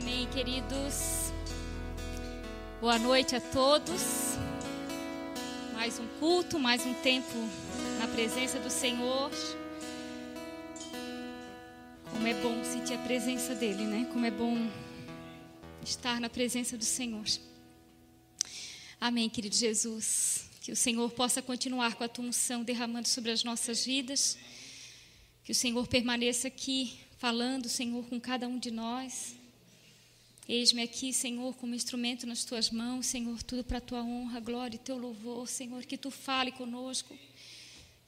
Amém, queridos. Boa noite a todos. Mais um culto, mais um tempo na presença do Senhor. Como é bom sentir a presença dele, né? Como é bom estar na presença do Senhor. Amém, querido Jesus. Que o Senhor possa continuar com a tua unção derramando sobre as nossas vidas. Que o Senhor permaneça aqui falando, Senhor, com cada um de nós. Eis-me aqui, Senhor, como instrumento nas tuas mãos, Senhor, tudo para a tua honra, glória e teu louvor, Senhor, que tu fale conosco,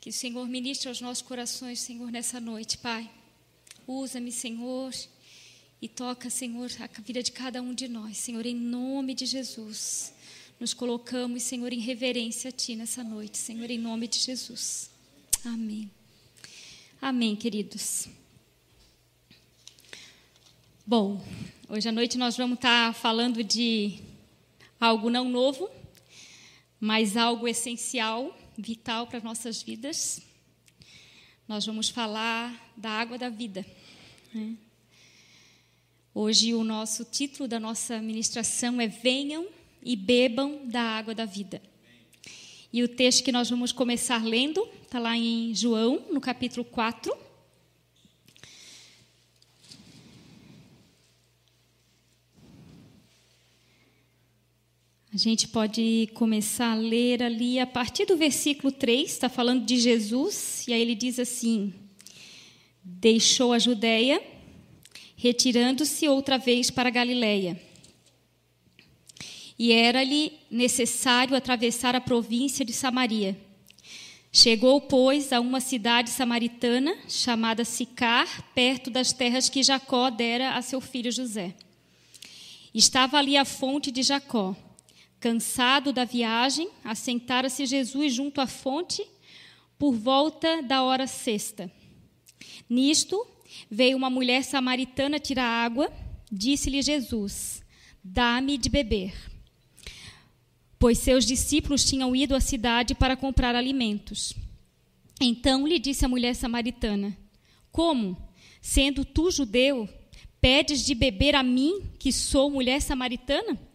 que o Senhor ministre aos nossos corações, Senhor, nessa noite, Pai. Usa-me, Senhor, e toca, Senhor, a vida de cada um de nós, Senhor, em nome de Jesus. Nos colocamos, Senhor, em reverência a Ti nessa noite, Senhor, em nome de Jesus. Amém. Amém, queridos. Bom, hoje à noite nós vamos estar falando de algo não novo, mas algo essencial, vital para as nossas vidas. Nós vamos falar da água da vida. Né? Hoje o nosso título da nossa ministração é Venham e bebam da água da vida. E o texto que nós vamos começar lendo está lá em João, no capítulo 4 A gente pode começar a ler ali a partir do versículo 3, está falando de Jesus, e aí ele diz assim: Deixou a Judéia, retirando-se outra vez para Galiléia. E era-lhe necessário atravessar a província de Samaria. Chegou, pois, a uma cidade samaritana chamada Sicar, perto das terras que Jacó dera a seu filho José. Estava ali a fonte de Jacó. Cansado da viagem, assentara-se Jesus junto à fonte por volta da hora sexta. Nisto, veio uma mulher samaritana tirar água. Disse-lhe Jesus: Dá-me de beber. Pois seus discípulos tinham ido à cidade para comprar alimentos. Então lhe disse a mulher samaritana: Como, sendo tu judeu, pedes de beber a mim, que sou mulher samaritana?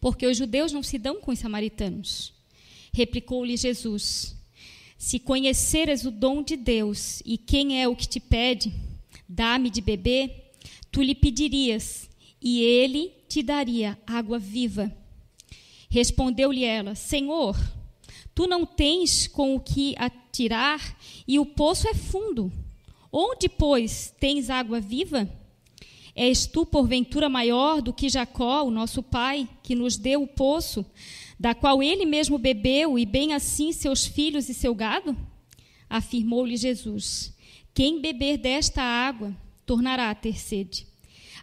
Porque os judeus não se dão com os samaritanos. Replicou-lhe Jesus: Se conheceres o dom de Deus e quem é o que te pede, dá-me de beber, tu lhe pedirias, e ele te daria água viva. Respondeu-lhe ela: Senhor, tu não tens com o que atirar e o poço é fundo. Onde, pois, tens água viva? És tu, porventura, maior do que Jacó, o nosso pai, que nos deu o poço, da qual ele mesmo bebeu, e bem assim seus filhos e seu gado? Afirmou-lhe Jesus: Quem beber desta água tornará a ter sede.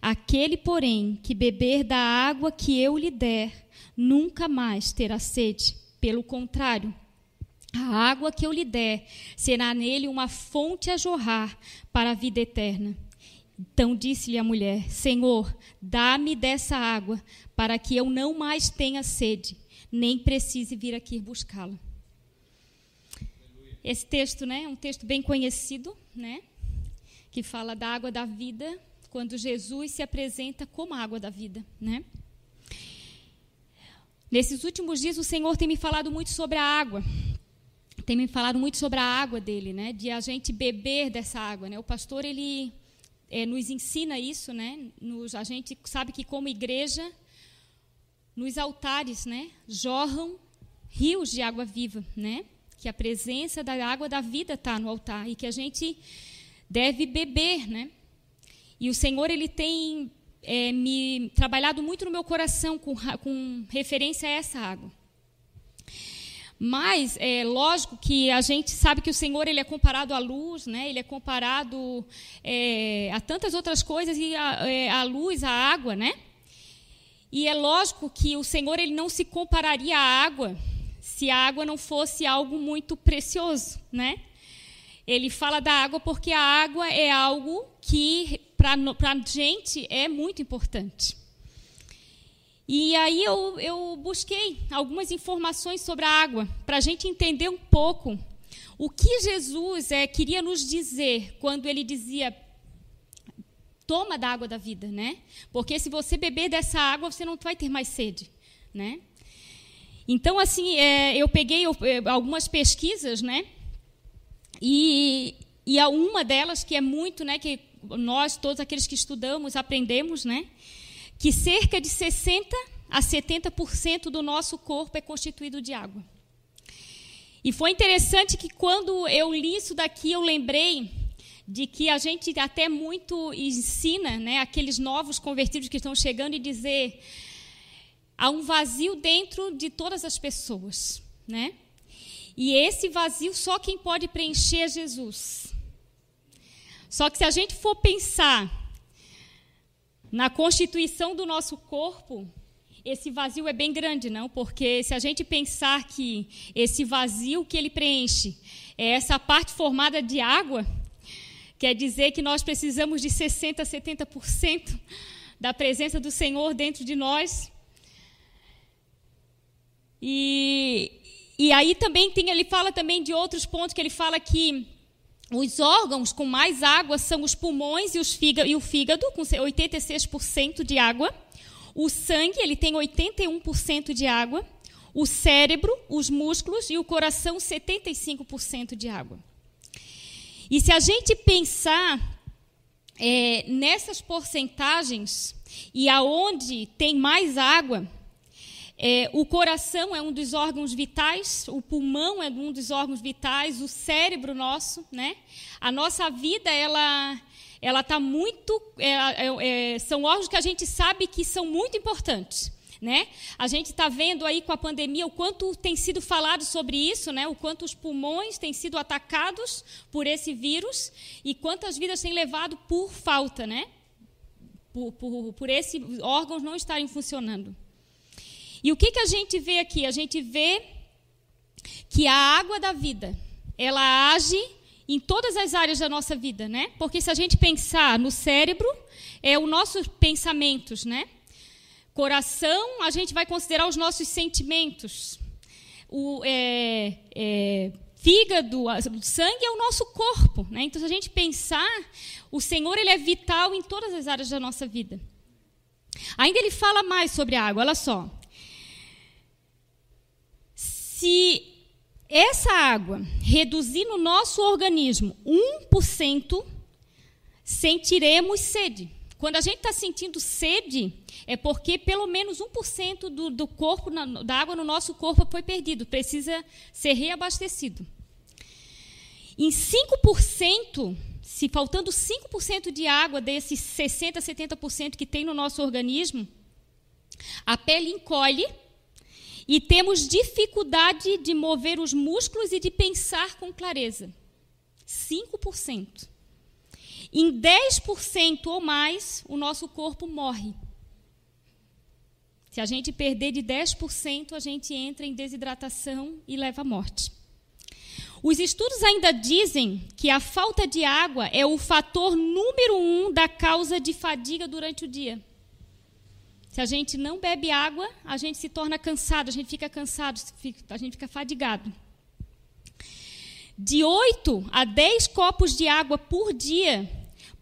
Aquele, porém, que beber da água que eu lhe der, nunca mais terá sede. Pelo contrário, a água que eu lhe der será nele uma fonte a jorrar para a vida eterna. Então disse-lhe a mulher: Senhor, dá-me dessa água, para que eu não mais tenha sede, nem precise vir aqui buscá-la. Esse texto, né, é um texto bem conhecido, né, que fala da água da vida, quando Jesus se apresenta como a água da vida, né? Nesses últimos dias o Senhor tem me falado muito sobre a água. Tem me falado muito sobre a água dele, né, de a gente beber dessa água, né? O pastor ele é, nos ensina isso, né? Nos, a gente sabe que como igreja, nos altares, né, jorram rios de água viva, né? Que a presença da água da vida está no altar e que a gente deve beber, né? E o Senhor ele tem é, me trabalhado muito no meu coração com, com referência a essa água. Mas é lógico que a gente sabe que o Senhor ele é comparado à luz, né? Ele é comparado é, a tantas outras coisas e a, é, a luz, a água, né? E é lógico que o Senhor ele não se compararia à água se a água não fosse algo muito precioso, né? Ele fala da água porque a água é algo que para a gente é muito importante. E aí eu, eu busquei algumas informações sobre a água, para a gente entender um pouco o que Jesus é, queria nos dizer quando ele dizia: Toma da água da vida, né? Porque se você beber dessa água, você não vai ter mais sede, né? Então, assim, é, eu peguei é, algumas pesquisas, né? E, e uma delas que é muito, né? Que nós, todos aqueles que estudamos, aprendemos, né? Que cerca de 60 a 70% do nosso corpo é constituído de água. E foi interessante que quando eu li isso daqui, eu lembrei de que a gente até muito ensina, né, aqueles novos convertidos que estão chegando e dizer há um vazio dentro de todas as pessoas, né? E esse vazio só quem pode preencher é Jesus. Só que se a gente for pensar na constituição do nosso corpo, esse vazio é bem grande, não? Porque se a gente pensar que esse vazio que ele preenche é essa parte formada de água, quer dizer que nós precisamos de 60, 70% da presença do Senhor dentro de nós. E, e aí também tem, ele fala também de outros pontos que ele fala que os órgãos com mais água são os pulmões e, os fígado, e o fígado, com 86% de água. O sangue, ele tem 81% de água. O cérebro, os músculos e o coração, 75% de água. E se a gente pensar é, nessas porcentagens e aonde tem mais água, é, o coração é um dos órgãos vitais, o pulmão é um dos órgãos vitais, o cérebro nosso, né? A nossa vida, ela ela está muito. É, é, é, são órgãos que a gente sabe que são muito importantes. Né? A gente está vendo aí com a pandemia o quanto tem sido falado sobre isso, né? o quanto os pulmões têm sido atacados por esse vírus e quantas vidas têm levado por falta, né? por, por, por esses órgãos não estarem funcionando. E o que, que a gente vê aqui? A gente vê que a água da vida ela age em todas as áreas da nossa vida, né? Porque se a gente pensar no cérebro, é os nossos pensamentos, né? Coração, a gente vai considerar os nossos sentimentos. O é, é, fígado, o sangue é o nosso corpo, né? Então, se a gente pensar, o Senhor ele é vital em todas as áreas da nossa vida. Ainda ele fala mais sobre a água. Olha só. Se essa água reduzir no nosso organismo 1%, sentiremos sede. Quando a gente está sentindo sede, é porque pelo menos 1% do, do corpo, da água no nosso corpo foi perdido, precisa ser reabastecido. Em 5%, se faltando 5% de água desses 60%, 70% que tem no nosso organismo, a pele encolhe e temos dificuldade de mover os músculos e de pensar com clareza. 5%. Em 10% ou mais, o nosso corpo morre. Se a gente perder de 10%, a gente entra em desidratação e leva à morte. Os estudos ainda dizem que a falta de água é o fator número um da causa de fadiga durante o dia. Se a gente não bebe água, a gente se torna cansado, a gente fica cansado, a gente fica fadigado. De 8 a 10 copos de água por dia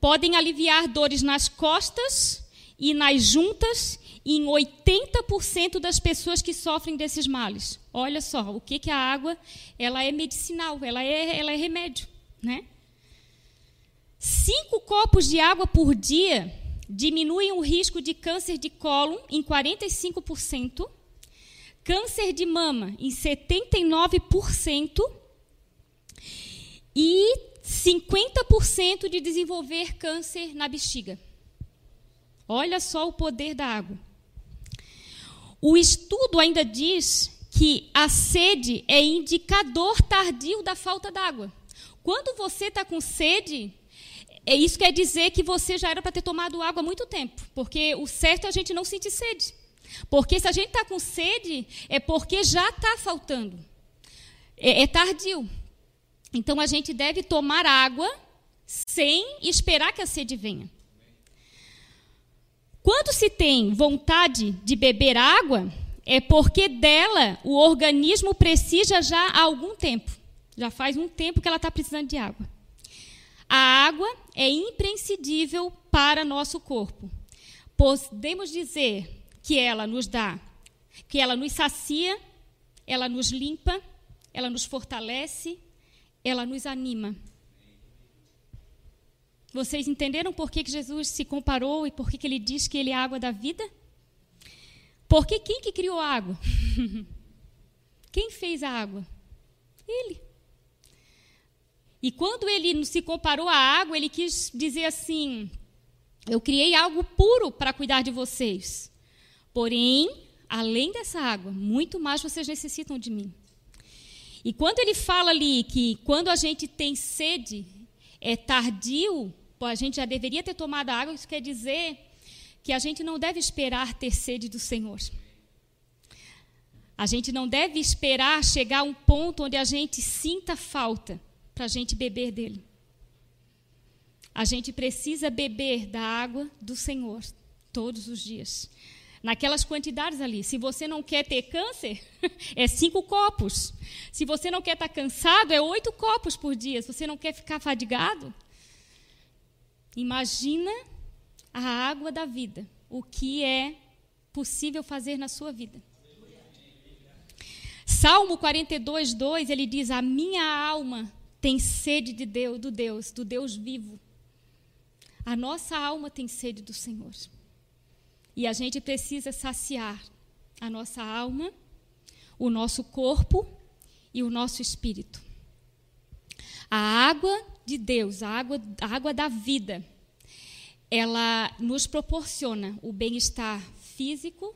podem aliviar dores nas costas e nas juntas em 80% das pessoas que sofrem desses males. Olha só, o que, que a água ela é medicinal, ela é, ela é remédio. Né? Cinco copos de água por dia diminuem o risco de câncer de cólon em 45%, câncer de mama em 79% e 50% de desenvolver câncer na bexiga. Olha só o poder da água. O estudo ainda diz que a sede é indicador tardio da falta d'água. Quando você está com sede, é, isso quer dizer que você já era para ter tomado água há muito tempo, porque o certo é a gente não sentir sede. Porque se a gente está com sede, é porque já está faltando. É, é tardio. Então a gente deve tomar água sem esperar que a sede venha. Quando se tem vontade de beber água, é porque dela o organismo precisa já há algum tempo. Já faz um tempo que ela está precisando de água. A água é imprescindível para nosso corpo. Podemos dizer que ela nos dá, que ela nos sacia, ela nos limpa, ela nos fortalece, ela nos anima. Vocês entenderam por que Jesus se comparou e por que ele diz que ele é a água da vida? Porque quem que criou a água? quem fez a água? Ele. E quando ele se comparou à água, ele quis dizer assim: Eu criei algo puro para cuidar de vocês. Porém, além dessa água, muito mais vocês necessitam de mim. E quando ele fala ali que quando a gente tem sede, é tardio, a gente já deveria ter tomado a água, isso quer dizer que a gente não deve esperar ter sede do Senhor. A gente não deve esperar chegar a um ponto onde a gente sinta falta para a gente beber dele. A gente precisa beber da água do Senhor todos os dias. Naquelas quantidades ali. Se você não quer ter câncer, é cinco copos. Se você não quer estar cansado, é oito copos por dia. Se você não quer ficar fadigado, imagina a água da vida. O que é possível fazer na sua vida. Salmo 42, 2, ele diz: A minha alma tem sede de Deus, do Deus, do Deus vivo. A nossa alma tem sede do Senhor. E a gente precisa saciar a nossa alma, o nosso corpo e o nosso espírito. A água de Deus, a água, a água da vida, ela nos proporciona o bem-estar físico,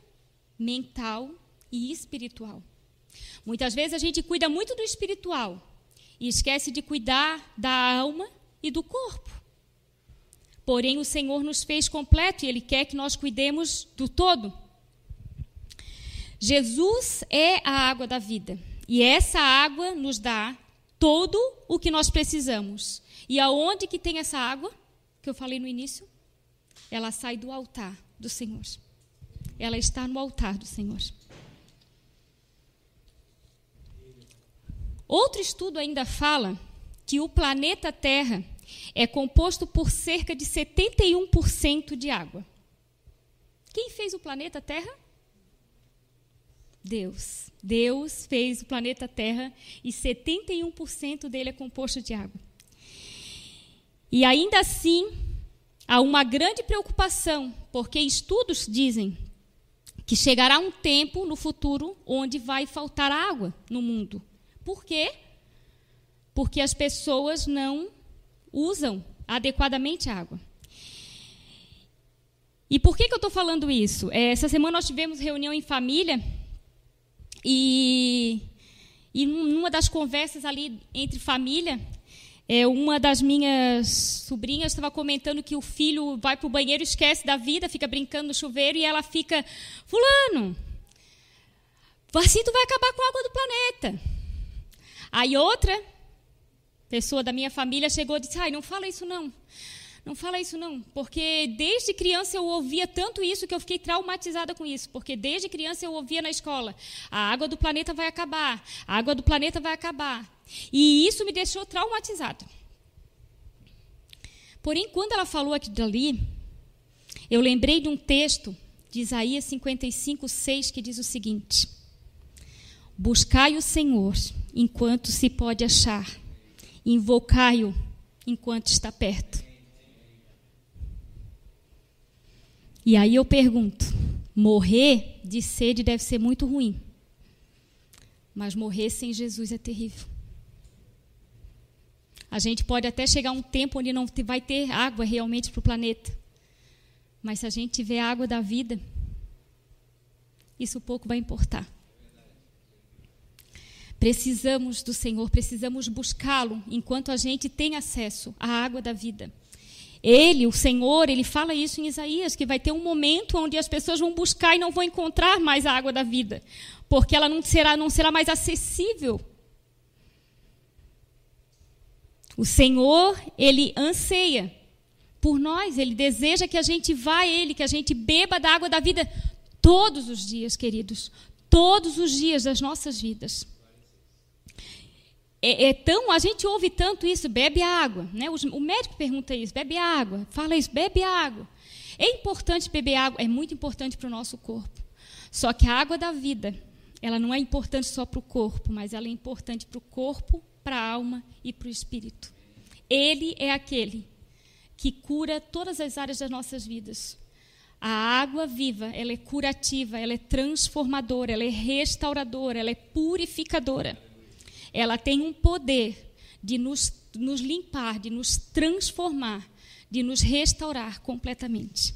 mental e espiritual. Muitas vezes a gente cuida muito do espiritual, e esquece de cuidar da alma e do corpo. Porém, o Senhor nos fez completo e Ele quer que nós cuidemos do todo. Jesus é a água da vida e essa água nos dá todo o que nós precisamos. E aonde que tem essa água que eu falei no início? Ela sai do altar do Senhor. Ela está no altar do Senhor. Outro estudo ainda fala que o planeta Terra é composto por cerca de 71% de água. Quem fez o planeta Terra? Deus. Deus fez o planeta Terra e 71% dele é composto de água. E ainda assim, há uma grande preocupação, porque estudos dizem que chegará um tempo no futuro onde vai faltar água no mundo. Por quê? Porque as pessoas não usam adequadamente a água. E por que, que eu estou falando isso? É, essa semana nós tivemos reunião em família e, e numa das conversas ali entre família, é, uma das minhas sobrinhas estava comentando que o filho vai para o banheiro, esquece da vida, fica brincando no chuveiro e ela fica, fulano, assim tu vai acabar com a água do planeta. Aí outra pessoa da minha família chegou e disse: Ai, não fala isso não. Não fala isso não, porque desde criança eu ouvia tanto isso que eu fiquei traumatizada com isso, porque desde criança eu ouvia na escola: a água do planeta vai acabar, a água do planeta vai acabar. E isso me deixou traumatizada. Porém, quando ela falou aquilo dali, eu lembrei de um texto de Isaías 55, 6, que diz o seguinte: Buscai o Senhor enquanto se pode achar, invocai-o enquanto está perto. E aí eu pergunto: morrer de sede deve ser muito ruim, mas morrer sem Jesus é terrível. A gente pode até chegar a um tempo onde não vai ter água realmente para o planeta, mas se a gente tiver água da vida, isso pouco vai importar. Precisamos do Senhor, precisamos buscá-lo enquanto a gente tem acesso à água da vida. Ele, o Senhor, ele fala isso em Isaías, que vai ter um momento onde as pessoas vão buscar e não vão encontrar mais a água da vida, porque ela não será, não será mais acessível. O Senhor, ele anseia por nós, ele deseja que a gente vá a ele, que a gente beba da água da vida todos os dias, queridos, todos os dias das nossas vidas. É, é, tão, a gente ouve tanto isso, bebe água, né? O, o médico pergunta isso, bebe água, fala isso, bebe água. É importante beber água, é muito importante para o nosso corpo. Só que a água da vida, ela não é importante só para o corpo, mas ela é importante para o corpo, para a alma e para o espírito. Ele é aquele que cura todas as áreas das nossas vidas. A água viva, ela é curativa, ela é transformadora, ela é restauradora, ela é purificadora. Ela tem um poder de nos, nos limpar, de nos transformar, de nos restaurar completamente.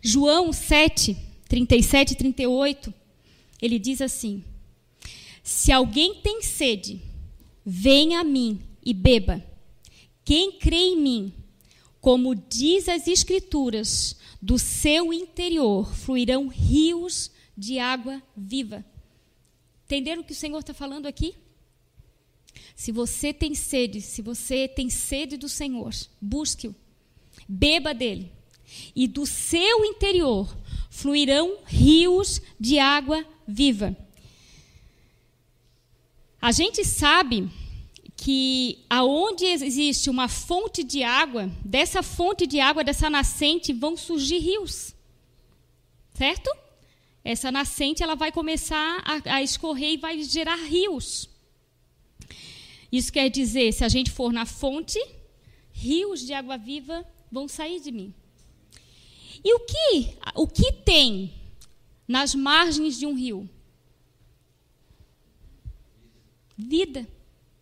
João 7, 37 e 38, ele diz assim: Se alguém tem sede, venha a mim e beba. Quem crê em mim, como diz as Escrituras, do seu interior fluirão rios de água viva. Entenderam o que o Senhor está falando aqui? Se você tem sede, se você tem sede do Senhor, busque-o, beba dele, e do seu interior fluirão rios de água viva. A gente sabe que aonde existe uma fonte de água, dessa fonte de água, dessa nascente, vão surgir rios. Certo? Essa nascente ela vai começar a, a escorrer e vai gerar rios. Isso quer dizer, se a gente for na fonte, rios de água viva vão sair de mim. E o que, o que tem nas margens de um rio? Vida.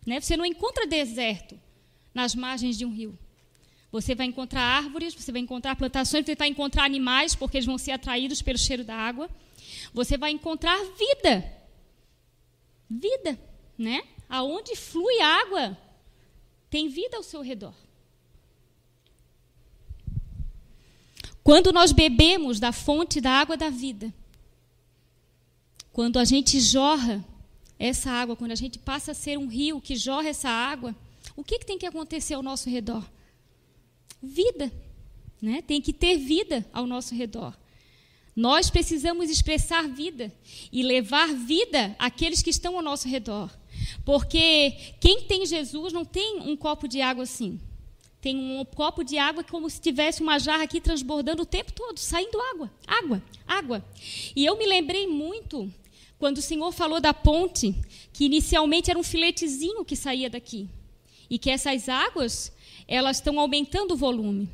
Né? Você não encontra deserto nas margens de um rio. Você vai encontrar árvores, você vai encontrar plantações, você vai encontrar animais, porque eles vão ser atraídos pelo cheiro da água você vai encontrar vida. Vida, né? Aonde flui água, tem vida ao seu redor. Quando nós bebemos da fonte da água da vida, quando a gente jorra essa água, quando a gente passa a ser um rio que jorra essa água, o que, que tem que acontecer ao nosso redor? Vida. Né? Tem que ter vida ao nosso redor. Nós precisamos expressar vida e levar vida àqueles que estão ao nosso redor. Porque quem tem Jesus não tem um copo de água assim. Tem um copo de água como se tivesse uma jarra aqui transbordando o tempo todo, saindo água, água, água. E eu me lembrei muito quando o Senhor falou da ponte, que inicialmente era um filetezinho que saía daqui. E que essas águas, elas estão aumentando o volume.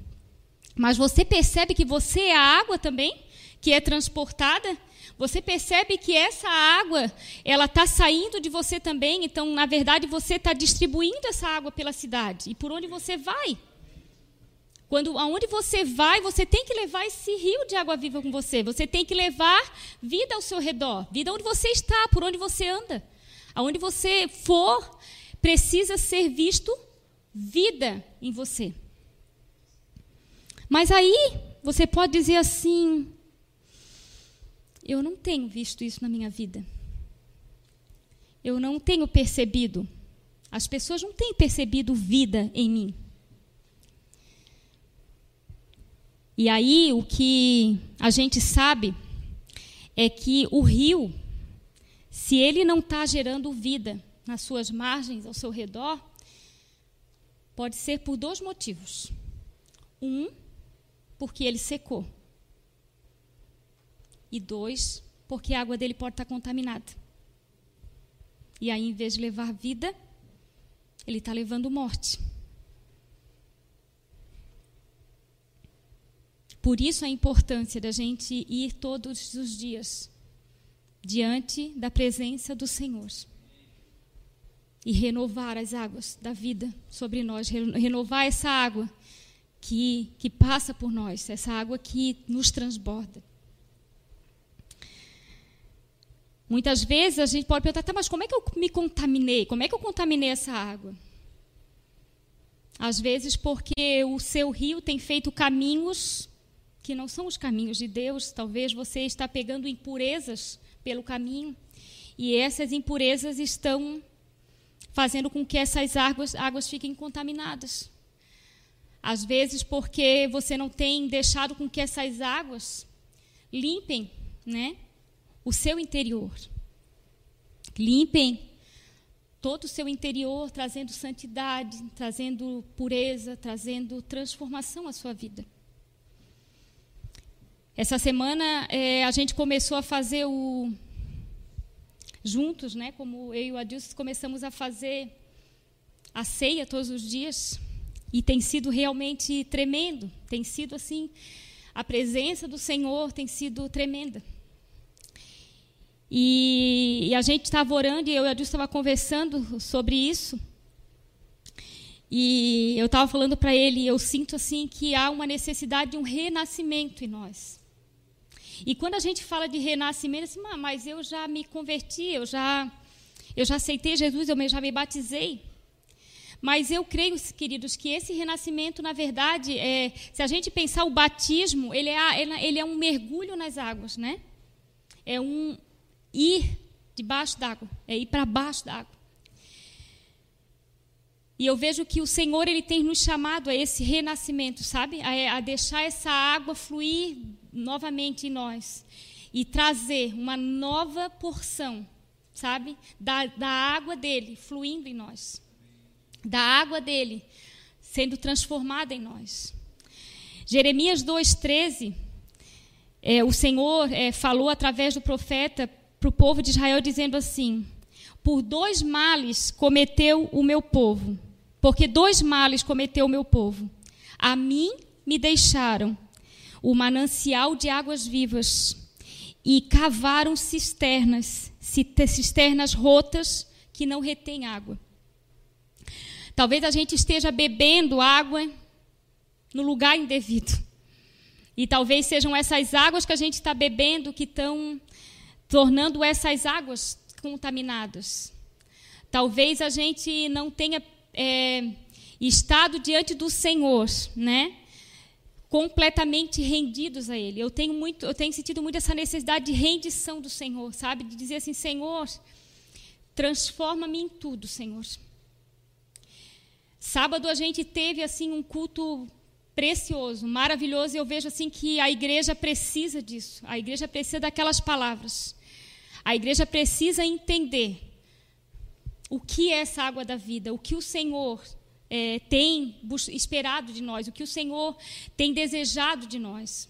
Mas você percebe que você é a água também? Que é transportada, você percebe que essa água ela está saindo de você também. Então, na verdade, você está distribuindo essa água pela cidade. E por onde você vai? Quando aonde você vai, você tem que levar esse rio de água viva com você. Você tem que levar vida ao seu redor, vida onde você está, por onde você anda. Aonde você for, precisa ser visto vida em você. Mas aí você pode dizer assim: eu não tenho visto isso na minha vida. Eu não tenho percebido. As pessoas não têm percebido vida em mim. E aí o que a gente sabe é que o rio, se ele não está gerando vida nas suas margens, ao seu redor, pode ser por dois motivos. Um, porque ele secou. E dois, porque a água dele pode estar contaminada. E aí, em vez de levar vida, ele está levando morte. Por isso a importância da gente ir todos os dias diante da presença do Senhor e renovar as águas da vida sobre nós, renovar essa água que, que passa por nós, essa água que nos transborda. Muitas vezes a gente pode perguntar, tá, mas como é que eu me contaminei? Como é que eu contaminei essa água? Às vezes porque o seu rio tem feito caminhos que não são os caminhos de Deus. Talvez você está pegando impurezas pelo caminho e essas impurezas estão fazendo com que essas águas, águas fiquem contaminadas. Às vezes porque você não tem deixado com que essas águas limpem, né? O seu interior. Limpem todo o seu interior, trazendo santidade, trazendo pureza, trazendo transformação à sua vida. Essa semana é, a gente começou a fazer o juntos, né? Como eu e o Adilson começamos a fazer a ceia todos os dias e tem sido realmente tremendo. Tem sido assim, a presença do Senhor tem sido tremenda. E, e a gente estava orando e eu e a Adilson estava conversando sobre isso. E eu estava falando para ele, eu sinto assim que há uma necessidade de um renascimento em nós. E quando a gente fala de renascimento, assim, ah, mas eu já me converti, eu já, eu já aceitei Jesus, eu já me batizei. Mas eu creio, queridos, que esse renascimento, na verdade, é, se a gente pensar o batismo, ele é, ele é um mergulho nas águas, né? É um ir debaixo d'água, é ir para baixo d'água. E eu vejo que o Senhor ele tem nos chamado a esse renascimento, sabe? A, a deixar essa água fluir novamente em nós e trazer uma nova porção, sabe? Da, da água dele fluindo em nós, da água dele sendo transformada em nós. Jeremias 2,13, é, o Senhor é, falou através do profeta para o povo de Israel, dizendo assim: Por dois males cometeu o meu povo, porque dois males cometeu o meu povo. A mim me deixaram o manancial de águas vivas e cavaram cisternas, cisternas rotas que não retêm água. Talvez a gente esteja bebendo água no lugar indevido. E talvez sejam essas águas que a gente está bebendo que estão tornando essas águas contaminadas. Talvez a gente não tenha é, estado diante do Senhor, né? completamente rendidos a Ele. Eu tenho muito, eu tenho sentido muito essa necessidade de rendição do Senhor, sabe? De dizer assim, Senhor, transforma-me em tudo, Senhor. Sábado a gente teve assim um culto precioso, maravilhoso, e eu vejo assim que a igreja precisa disso. A igreja precisa daquelas palavras. A igreja precisa entender o que é essa água da vida, o que o Senhor é, tem esperado de nós, o que o Senhor tem desejado de nós.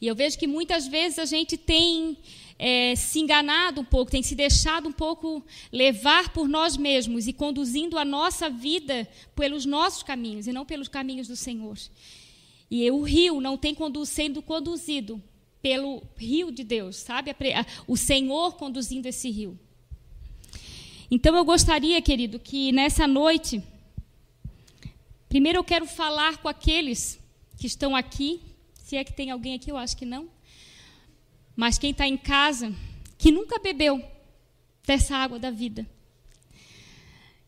E eu vejo que muitas vezes a gente tem é, se enganado um pouco, tem se deixado um pouco levar por nós mesmos e conduzindo a nossa vida pelos nossos caminhos e não pelos caminhos do Senhor. E o rio não tem condu sendo conduzido pelo rio de Deus, sabe? O Senhor conduzindo esse rio. Então eu gostaria, querido, que nessa noite Primeiro eu quero falar com aqueles que estão aqui, se é que tem alguém aqui, eu acho que não. Mas quem está em casa, que nunca bebeu dessa água da vida,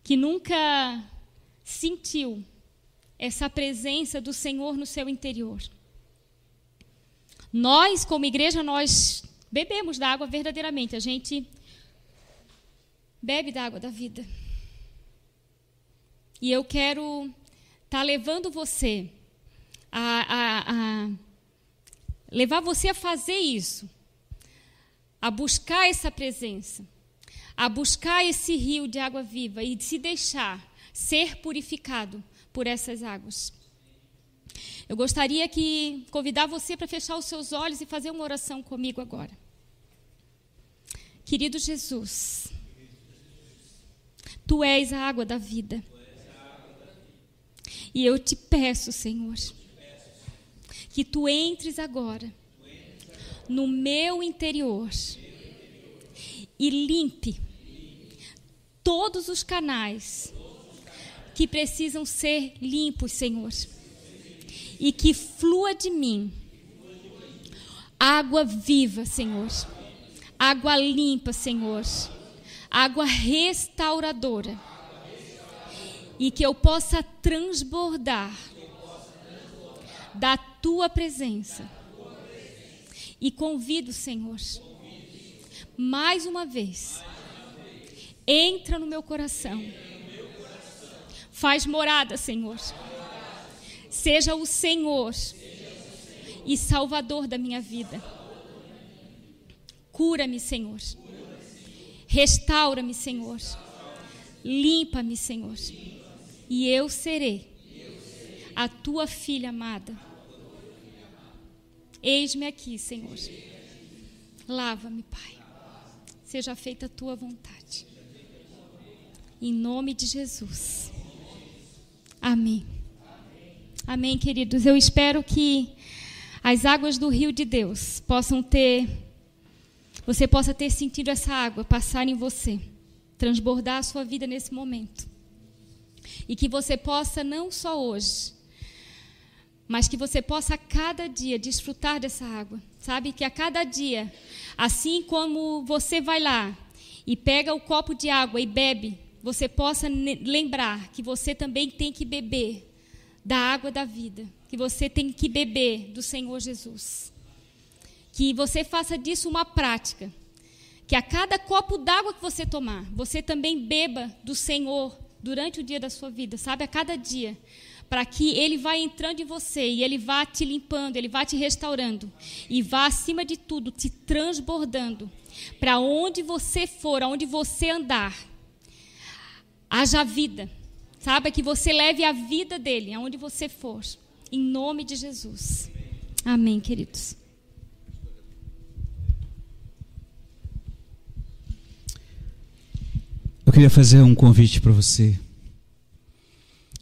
que nunca sentiu essa presença do Senhor no seu interior. Nós, como igreja, nós bebemos da água verdadeiramente. A gente bebe da água da vida. E eu quero está levando você a, a, a levar você a fazer isso, a buscar essa presença, a buscar esse rio de água viva e se deixar ser purificado por essas águas. Eu gostaria que convidar você para fechar os seus olhos e fazer uma oração comigo agora. Querido Jesus, Tu és a água da vida. E eu te peço, Senhor, que tu entres agora no meu interior e limpe todos os canais que precisam ser limpos, Senhor. E que flua de mim água viva, Senhor. Água limpa, Senhor. Água restauradora e que eu possa transbordar da tua presença. E convido, Senhor, mais uma vez, entra no meu coração. Faz morada, Senhor. Seja o Senhor e Salvador da minha vida. Cura-me, Senhor. Restaura-me, Senhor Limpa-me, Senhor. E eu serei a tua filha amada. Eis-me aqui, Senhor. Lava-me, Pai. Seja feita a tua vontade. Em nome de Jesus. Amém. Amém, queridos. Eu espero que as águas do rio de Deus possam ter, você possa ter sentido essa água passar em você, transbordar a sua vida nesse momento. E que você possa, não só hoje, mas que você possa a cada dia desfrutar dessa água. Sabe? Que a cada dia, assim como você vai lá e pega o copo de água e bebe, você possa lembrar que você também tem que beber da água da vida que você tem que beber do Senhor Jesus. Que você faça disso uma prática. Que a cada copo d'água que você tomar, você também beba do Senhor durante o dia da sua vida, sabe? A cada dia. Para que Ele vá entrando em você e Ele vá te limpando, Ele vá te restaurando. E vá, acima de tudo, te transbordando. Para onde você for, aonde você andar, haja vida. Sabe? Que você leve a vida dele aonde você for. Em nome de Jesus. Amém, queridos. Eu queria fazer um convite para você.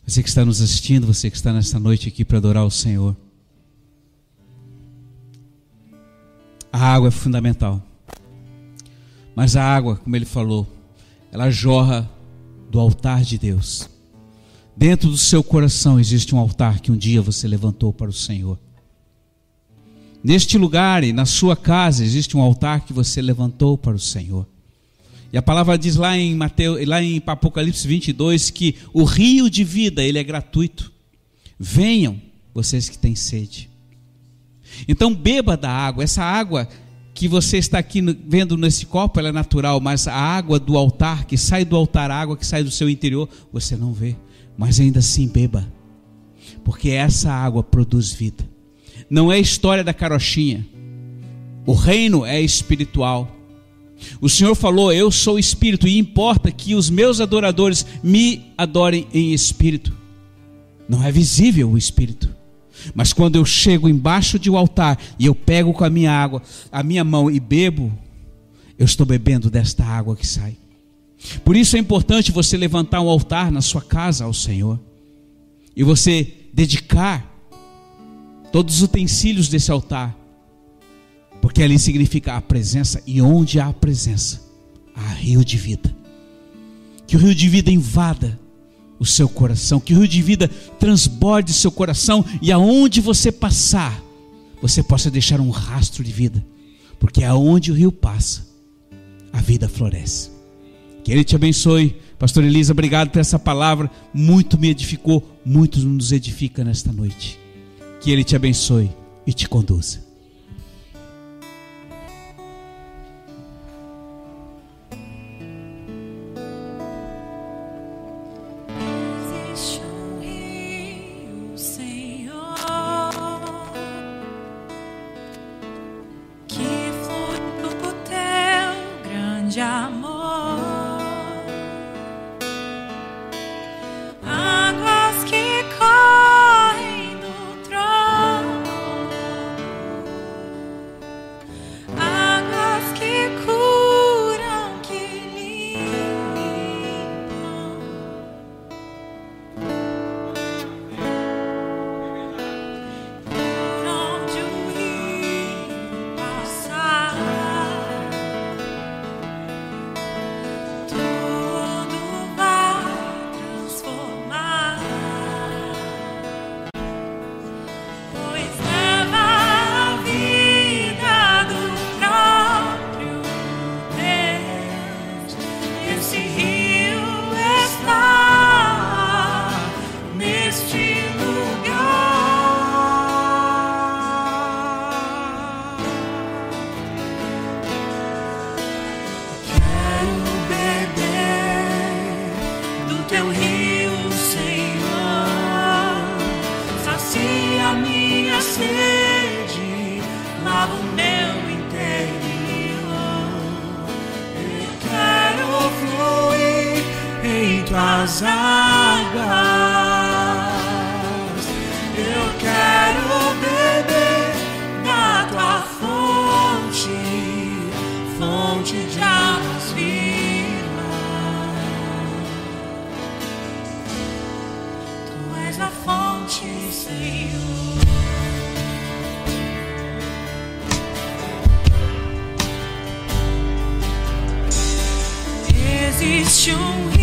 Você que está nos assistindo, você que está nesta noite aqui para adorar o Senhor. A água é fundamental. Mas a água, como ele falou, ela jorra do altar de Deus. Dentro do seu coração existe um altar que um dia você levantou para o Senhor. Neste lugar e na sua casa existe um altar que você levantou para o Senhor. E a palavra diz lá em Mateus, lá em Apocalipse 22 que o rio de vida, ele é gratuito. Venham, vocês que têm sede. Então beba da água. Essa água que você está aqui vendo nesse copo, ela é natural, mas a água do altar, que sai do altar, a água que sai do seu interior, você não vê mas ainda assim beba, porque essa água produz vida. Não é história da carochinha, o reino é espiritual. O Senhor falou: Eu sou espírito, e importa que os meus adoradores me adorem em espírito. Não é visível o espírito. Mas quando eu chego embaixo de um altar e eu pego com a minha água, a minha mão e bebo, eu estou bebendo desta água que sai. Por isso é importante você levantar um altar na sua casa ao Senhor e você dedicar todos os utensílios desse altar, porque ali significa a presença e onde há a presença, há rio de vida. Que o rio de vida invada o seu coração, que o rio de vida transborde seu coração e aonde você passar, você possa deixar um rastro de vida, porque aonde o rio passa, a vida floresce. Que Ele te abençoe. Pastor Elisa, obrigado por essa palavra. Muito me edificou, muito nos edifica nesta noite. Que Ele te abençoe e te conduza. existe um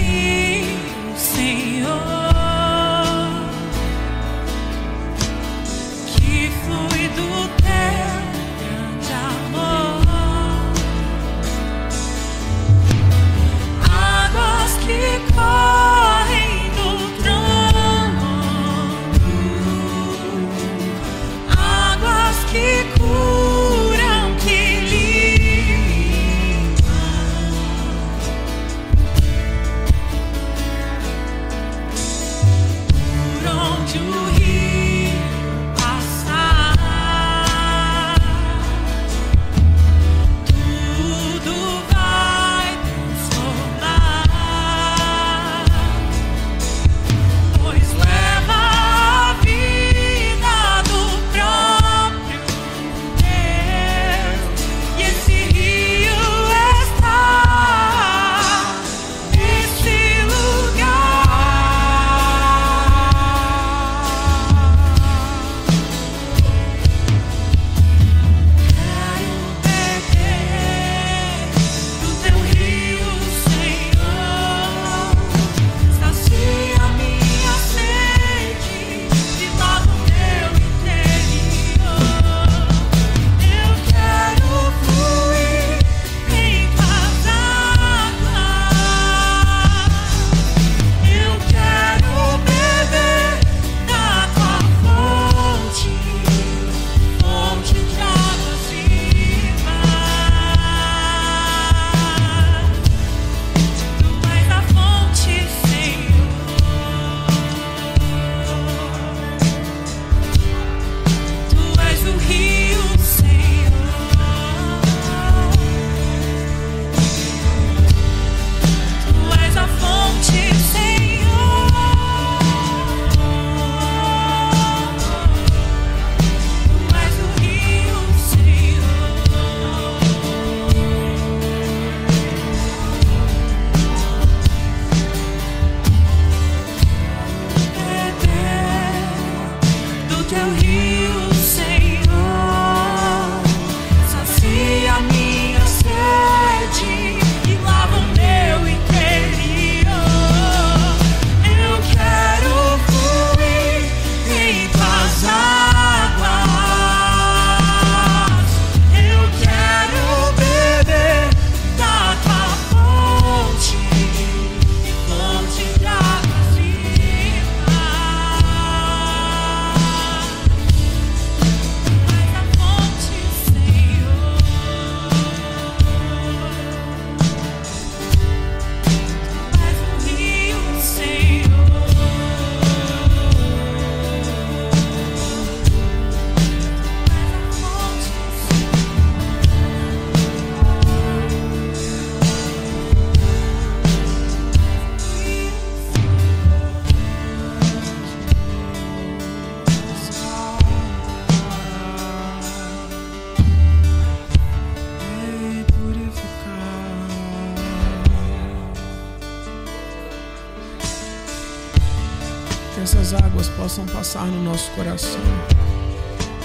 possam passar no nosso coração,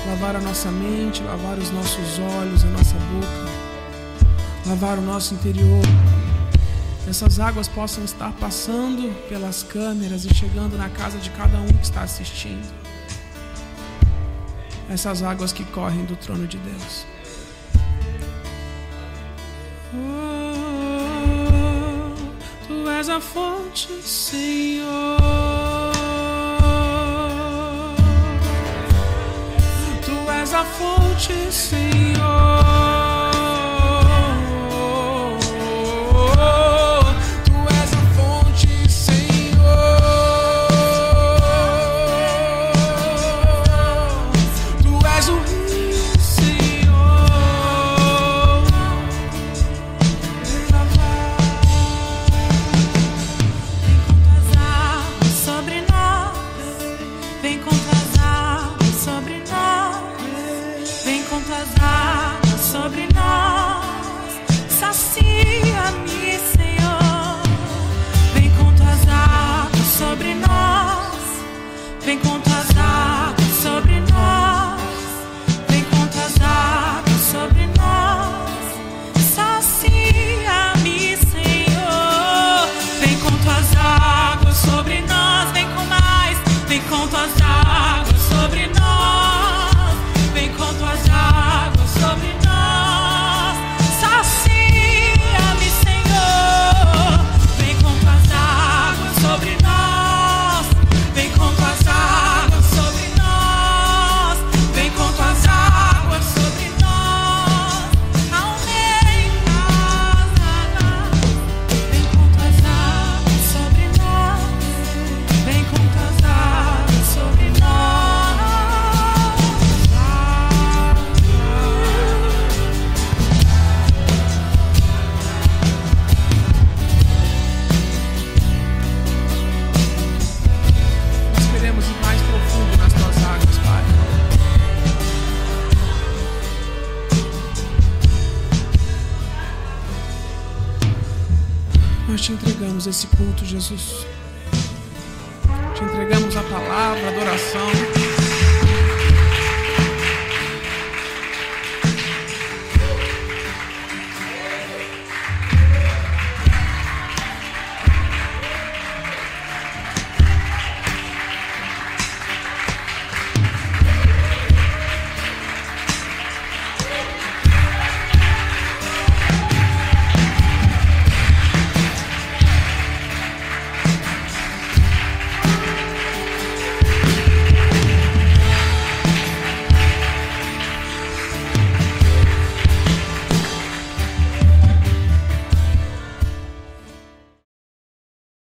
lavar a nossa mente, lavar os nossos olhos, a nossa boca, lavar o nosso interior. Essas águas possam estar passando pelas câmeras e chegando na casa de cada um que está assistindo. Essas águas que correm do trono de Deus. Oh, tu és a fonte, Senhor. fortune, Senhor. esse culto, Jesus. Te entregamos a palavra, a adoração.